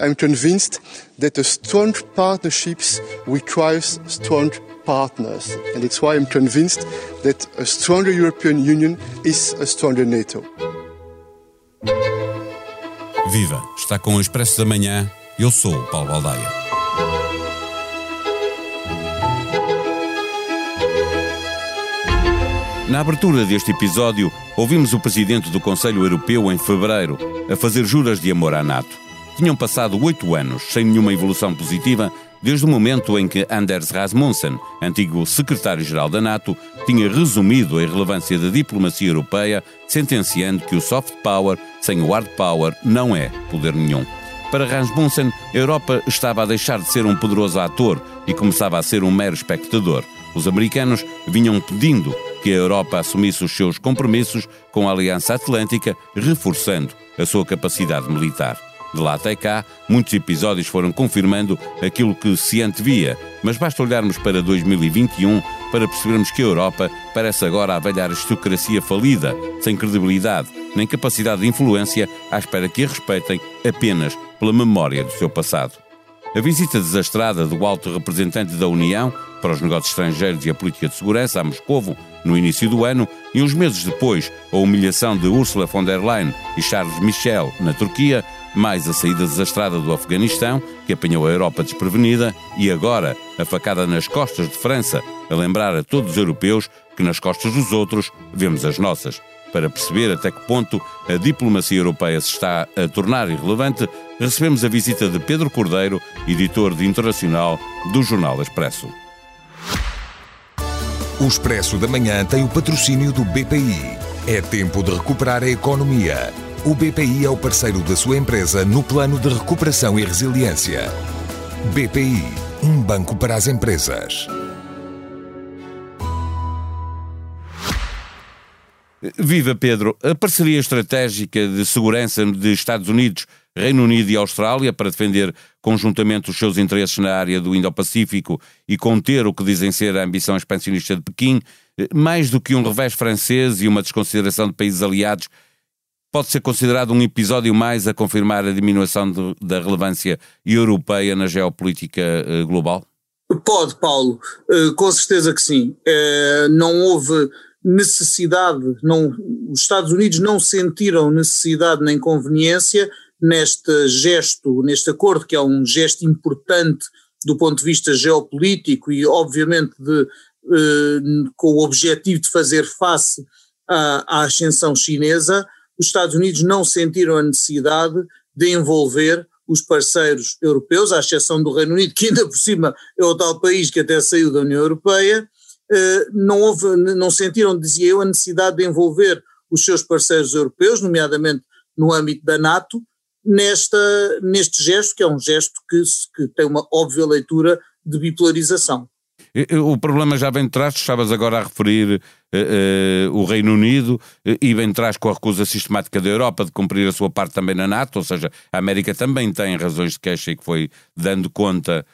I'm convinced that a strong partnerships requires strong partners. And it's why I'm convinced that a stronger European Union is a stronger NATO. Viva! Está com o Expresso da Manhã. Eu sou o Paulo Baldaia. Na abertura deste episódio, ouvimos o presidente do Conselho Europeu em fevereiro a fazer juras de amor à NATO. Tinham passado oito anos sem nenhuma evolução positiva desde o momento em que Anders Rasmussen, antigo secretário-geral da NATO, tinha resumido a irrelevância da diplomacia europeia, sentenciando que o soft power sem o hard power não é poder nenhum. Para Rasmussen, a Europa estava a deixar de ser um poderoso ator e começava a ser um mero espectador. Os americanos vinham pedindo que a Europa assumisse os seus compromissos com a Aliança Atlântica, reforçando a sua capacidade militar. De lá até cá, muitos episódios foram confirmando aquilo que se antevia, mas basta olharmos para 2021 para percebermos que a Europa parece agora a velha aristocracia falida, sem credibilidade nem capacidade de influência, à espera que a respeitem apenas pela memória do seu passado. A visita desastrada do alto representante da União para os negócios estrangeiros e a política de segurança a Moscovo no início do ano e uns meses depois a humilhação de Ursula von der Leyen e Charles Michel na Turquia, mais a saída desastrada do Afeganistão, que apanhou a Europa desprevenida, e agora a facada nas costas de França, a lembrar a todos os europeus que nas costas dos outros vemos as nossas. Para perceber até que ponto a diplomacia europeia se está a tornar irrelevante, recebemos a visita de Pedro Cordeiro, editor de internacional do Jornal Expresso. O Expresso da Manhã tem o patrocínio do BPI. É tempo de recuperar a economia. O BPI é o parceiro da sua empresa no plano de recuperação e resiliência. BPI, um banco para as empresas. Viva Pedro! A parceria estratégica de segurança de Estados Unidos, Reino Unido e Austrália para defender conjuntamente os seus interesses na área do Indo-Pacífico e conter o que dizem ser a ambição expansionista de Pequim, mais do que um revés francês e uma desconsideração de países aliados, pode ser considerado um episódio mais a confirmar a diminuição de, da relevância europeia na geopolítica eh, global? Pode, Paulo, eh, com certeza que sim. Eh, não houve necessidade, não, os Estados Unidos não sentiram necessidade nem conveniência neste gesto, neste acordo, que é um gesto importante do ponto de vista geopolítico e, obviamente, de, eh, com o objetivo de fazer face à, à ascensão chinesa, os Estados Unidos não sentiram a necessidade de envolver os parceiros europeus, à exceção do Reino Unido, que ainda por cima é o tal país que até saiu da União Europeia, não, houve, não sentiram, dizia eu, a necessidade de envolver os seus parceiros europeus, nomeadamente no âmbito da NATO, nesta, neste gesto, que é um gesto que, que tem uma óbvia leitura de bipolarização. O problema já vem de trás, estavas agora a referir uh, uh, o Reino Unido uh, e vem de trás com a recusa sistemática da Europa de cumprir a sua parte também na NATO, ou seja, a América também tem razões de queixa e que foi dando conta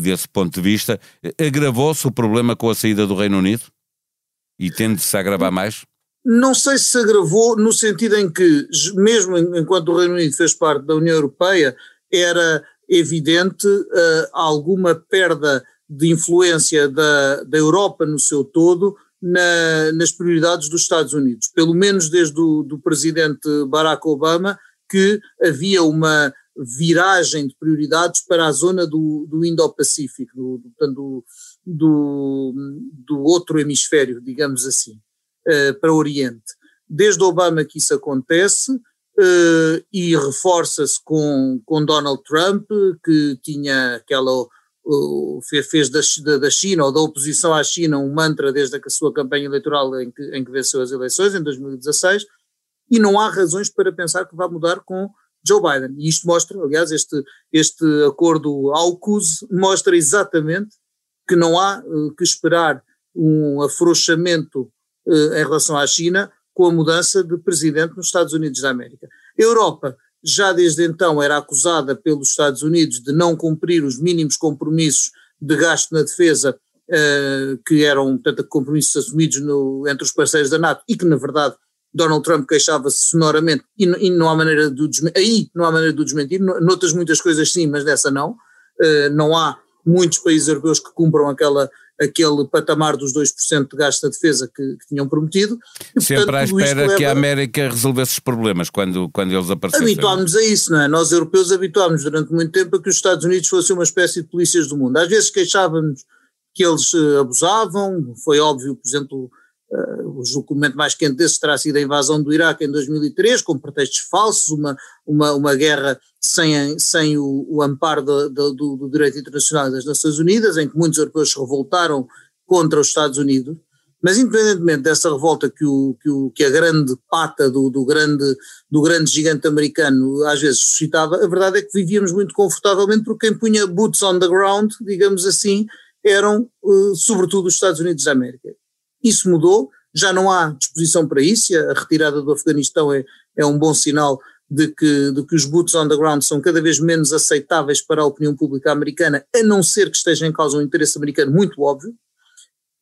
desse ponto de vista. Agravou-se o problema com a saída do Reino Unido? E tende-se a agravar mais? Não sei se se agravou no sentido em que, mesmo enquanto o Reino Unido fez parte da União Europeia, era evidente alguma perda de influência da, da Europa no seu todo na, nas prioridades dos Estados Unidos. Pelo menos desde o do presidente Barack Obama, que havia uma viragem de prioridades para a zona do, do Indo-Pacífico, do, do, do, do, outro hemisfério, digamos assim, uh, para o Oriente. Desde Obama que isso acontece, uh, e reforça-se com, com Donald Trump, que tinha aquela fez da, da China ou da oposição à China um mantra desde a sua campanha eleitoral em que, em que venceu as eleições, em 2016, e não há razões para pensar que vai mudar com Joe Biden. E isto mostra, aliás, este, este acordo AUKUS mostra exatamente que não há uh, que esperar um afrouxamento uh, em relação à China com a mudança de presidente nos Estados Unidos da América. A Europa já desde então era acusada pelos Estados Unidos de não cumprir os mínimos compromissos de gasto na defesa, uh, que eram, portanto, compromissos assumidos no, entre os parceiros da NATO e que, na verdade, Donald Trump queixava-se sonoramente e, e, não há maneira de aí não há maneira de o desmentir, noutras muitas coisas sim, mas dessa não. Uh, não há muitos países europeus que cumpram aquela, aquele patamar dos 2% de gasto da defesa que, que tinham prometido. E, Sempre portanto, à espera leva... que a América resolvesse os problemas quando, quando eles aparecessem. Habituámos a isso, não é? Nós europeus habituámos durante muito tempo a que os Estados Unidos fossem uma espécie de polícias do mundo. Às vezes queixávamos que eles uh, abusavam, foi óbvio, por exemplo, Uh, o documento mais quente desses terá sido a invasão do Iraque em 2003, com pretextos falsos, uma, uma, uma guerra sem, sem o, o amparo do, do, do, direito internacional das Nações Unidas, em que muitos europeus se revoltaram contra os Estados Unidos. Mas independentemente dessa revolta que, o, que, o, que a grande pata do, do, grande, do grande gigante americano às vezes suscitava, a verdade é que vivíamos muito confortavelmente porque quem punha boots on the ground, digamos assim, eram uh, sobretudo os Estados Unidos da América. Isso mudou, já não há disposição para isso, a retirada do Afeganistão é, é um bom sinal de que, de que os boots on the ground são cada vez menos aceitáveis para a opinião pública americana, a não ser que esteja em causa um interesse americano muito óbvio,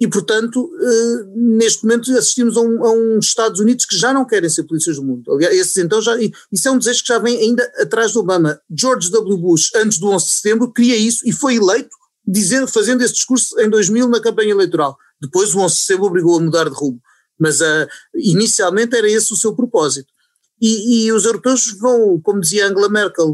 e portanto, eh, neste momento assistimos a um, a um, Estados Unidos que já não querem ser polícias do mundo. Aliás, esses então já, isso é um desejo que já vem ainda atrás do Obama. George W. Bush, antes do 11 de setembro, queria isso e foi eleito dizendo, fazendo esse discurso em 2000 na campanha eleitoral. Depois o 11 de obrigou a mudar de rumo, mas uh, inicialmente era esse o seu propósito. E, e, os europeus vão, como dizia Angela Merkel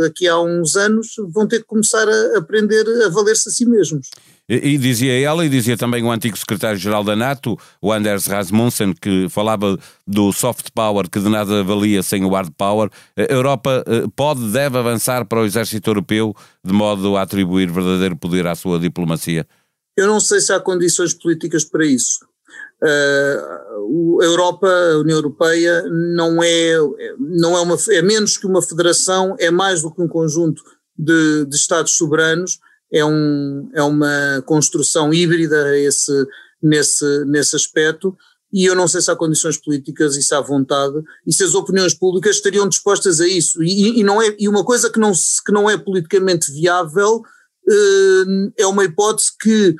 eh, aqui há uns anos, vão ter que começar a aprender a valer-se a si mesmos. E, e, dizia ela, e dizia também o antigo secretário-geral da NATO, o Anders Rasmussen, que falava do soft power que de nada valia sem o hard power. A Europa eh, pode, deve avançar para o exército europeu de modo a atribuir verdadeiro poder à sua diplomacia? Eu não sei se há condições políticas para isso. Uh, a Europa, a União Europeia, não é, não é, uma, é menos que uma federação, é mais do que um conjunto de, de Estados soberanos, é, um, é uma construção híbrida esse, nesse, nesse aspecto, e eu não sei se há condições políticas e se há vontade, e se as opiniões públicas estariam dispostas a isso. E, e não é, e uma coisa que não, que não é politicamente viável é uma hipótese que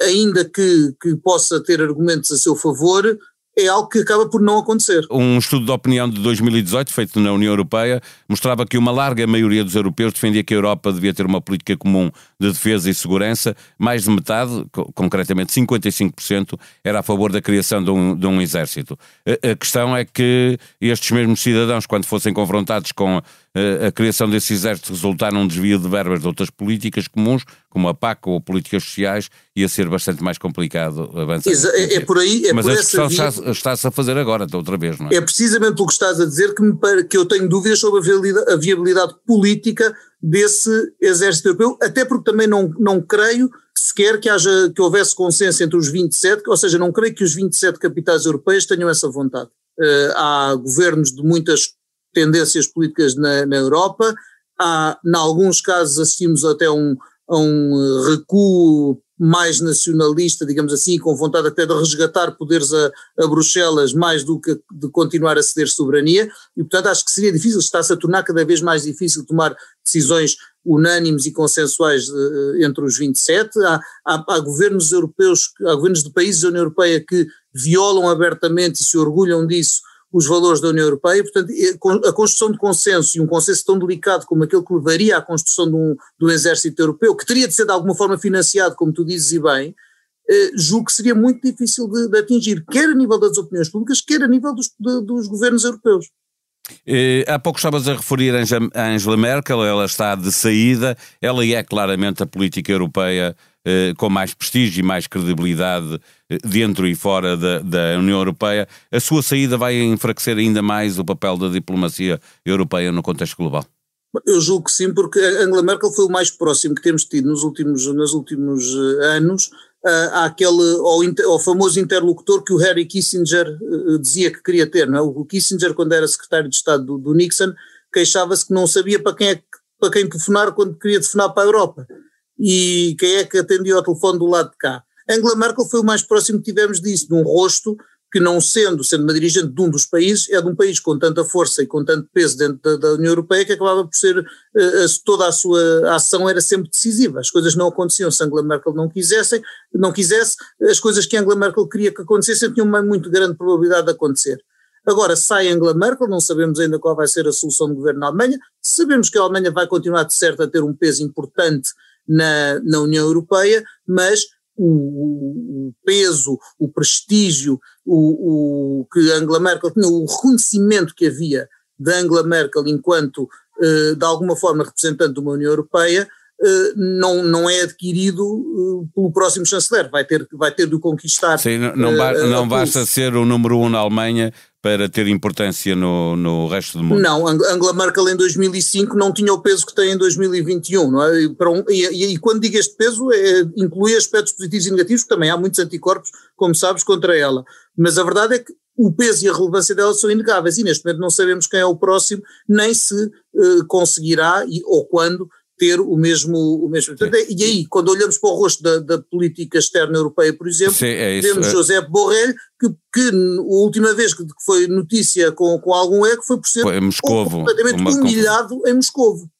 ainda que, que possa ter argumentos a seu favor, é algo que acaba por não acontecer. Um estudo de opinião de 2018, feito na União Europeia, mostrava que uma larga maioria dos europeus defendia que a Europa devia ter uma política comum de defesa e segurança. Mais de metade, concretamente 55%, era a favor da criação de um, de um exército. A, questão é que estes mesmos cidadãos, quando fossem confrontados com a criação desse exército resultar num desvio de verbas de outras políticas comuns, como a PAC ou políticas sociais, ia ser bastante mais complicado avançar. É, é por aí, é Mas por a discussão via... está-se a fazer agora, outra vez, não é? É precisamente o que estás a dizer que, me, que eu tenho dúvidas sobre a viabilidade, a viabilidade política desse exército europeu, até porque também não, não creio sequer que, haja, que houvesse consenso entre os 27, ou seja, não creio que os 27 capitais europeias tenham essa vontade. Uh, há governos de muitas tendências políticas na, na Europa. Há, em alguns casos, assistimos até um, a um recuo mais nacionalista, digamos assim, com vontade até de resgatar poderes a, a, Bruxelas mais do que de continuar a ceder soberania, e portanto acho que seria difícil, está-se a tornar cada vez mais difícil tomar decisões unânimes e consensuais uh, entre os 27, há, há, há, governos europeus, há governos de países da União Europeia que violam abertamente e se orgulham disso os valores da União Europeia, portanto, a construção de consenso e um consenso tão delicado como aquele que levaria à construção de um, um exército europeu, que teria de ser de alguma forma financiado, como tu dizes e bem, eh, julgo que seria muito difícil de, de, atingir, quer a nível das opiniões públicas, quer a nível dos, de, dos governos europeus. Eh, há pouco estavas a referir a Angela Merkel, ela está de saída, ela é claramente a política europeia com mais prestígio e mais credibilidade eh, dentro e fora da, da, União Europeia, a sua saída vai enfraquecer ainda mais o papel da diplomacia europeia no contexto global? Eu julgo que sim, porque Angela Merkel foi o mais próximo que temos tido nos últimos, nos últimos eh, anos àquele, ao, ao, famoso interlocutor que o Harry Kissinger dizia que queria ter. Não é? O Kissinger, quando era secretário de Estado do, do Nixon, queixava-se que não sabia para quem, é, para quem telefonar quando queria telefonar para a Europa e quem é que atendia ao telefone do lado de cá. Angela Merkel foi o mais próximo que tivemos disso, de um rosto que não sendo, sendo uma dirigente de um dos países, é de um país com tanta força e com tanto peso dentro da, da União Europeia que acabava por ser, uh, toda a sua ação era sempre decisiva. As coisas não aconteciam se Angela Merkel não quisessem, não quisesse, as coisas que Angela Merkel queria que acontecessem tinham uma muito grande probabilidade de acontecer. Agora sai Angela Merkel, não sabemos ainda qual vai ser a solução do governo na Alemanha, sabemos que a Alemanha vai continuar de certo a ter um peso importante na, na União Europeia, mas o, o, peso, o prestígio, o, o, que Angela Merkel tinha, o reconhecimento que havia de Angela Merkel enquanto, eh, de alguma forma, representante de uma União Europeia, eh, não, não é adquirido eh, pelo próximo chanceler, vai ter, vai ter de o conquistar. Sim, não, não, não basta ser o número um na Alemanha para ter importância no, no resto do mundo? Não, Angela Merkel em 2005 não tinha o peso que tem em 2021, não é? Para um, e, e, e, quando digo este peso, é, inclui aspectos positivos e negativos, também há muitos anticorpos, como sabes, contra ela. Mas a verdade é que o peso e a relevância dela são inegáveis e neste momento não sabemos quem é o próximo, nem se uh, conseguirá e, ou quando ter o mesmo. O mesmo. e aí, quando olhamos para o rosto da, da política externa europeia, por exemplo, Sim, é vemos é. José Borrell, que, que a última vez que foi notícia com, com algum eco foi por ser foi Moscovo, completamente humilhado em Moscovo.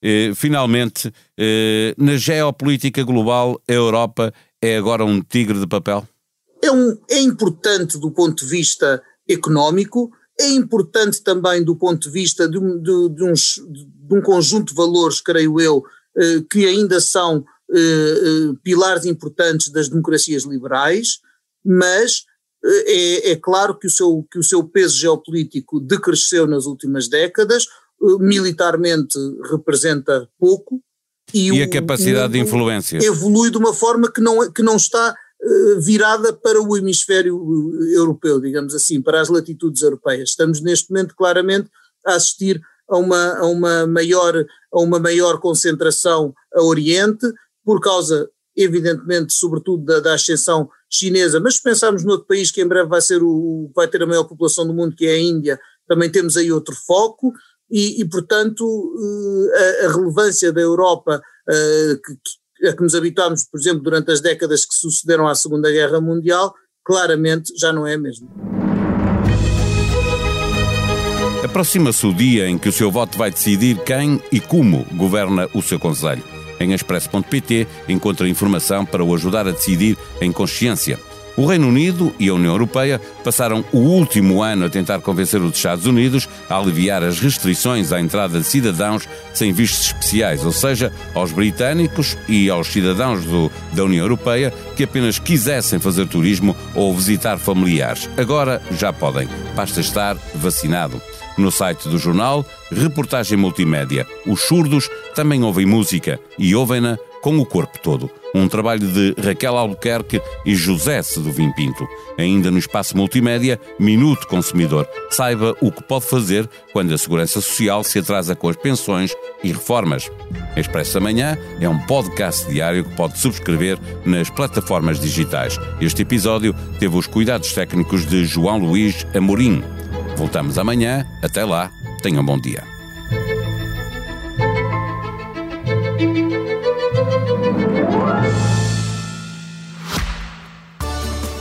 Eh, finalmente, eh, na geopolítica global, a Europa é agora um tigre de papel? É, um, é importante do ponto de vista económico, é importante também do ponto de vista de, de, de, uns, de um conjunto de valores, creio eu, eh, que ainda são eh, eh, pilares importantes das democracias liberais, mas é, é, claro que o, seu, que o seu peso geopolítico decresceu nas últimas décadas, militarmente representa pouco. E, e o, a capacidade de influência? Evolui de uma forma que não, que não está virada para o hemisfério europeu, digamos assim, para as latitudes europeias. Estamos neste momento claramente a assistir a uma, a uma, maior, a uma maior concentração a Oriente, por causa, evidentemente, sobretudo da, da ascensão chinesa, mas se pensarmos noutro país que em breve vai, ser o, vai ter a maior população do mundo, que é a Índia, também temos aí outro foco, e, e portanto, eh, a, a, relevância da Europa, que, a que nos habituámos, por exemplo, durante as décadas que sucederam à Segunda Guerra Mundial, claramente já não é a mesma. Aproxima-se o dia em que o seu voto vai decidir quem e como governa o seu Conselho. Em expresso.pt encontra informação para o ajudar a decidir em consciência. O Reino Unido e a União Europeia passaram o último ano a tentar convencer os Estados Unidos a aliviar as restrições à entrada de cidadãos sem vistos especiais, ou seja, aos britânicos e aos cidadãos do, da União Europeia que apenas quisessem fazer turismo ou visitar familiares. Agora já podem, basta estar vacinado. No site do jornal, reportagem multimédia. Os surdos também ouvem música e ouvem-na com o corpo todo. Um trabalho de Raquel Albuquerque e José Seduvim Pinto. Ainda no espaço multimédia, Minuto Consumidor. Saiba o que pode fazer quando a Segurança Social se atrasa com as pensões e reformas. Expresso Amanhã é um podcast diário que pode subscrever nas plataformas digitais. Este episódio teve os cuidados técnicos de João Luís Amorim. Voltamos amanhã. Até lá. Tenham um bom dia.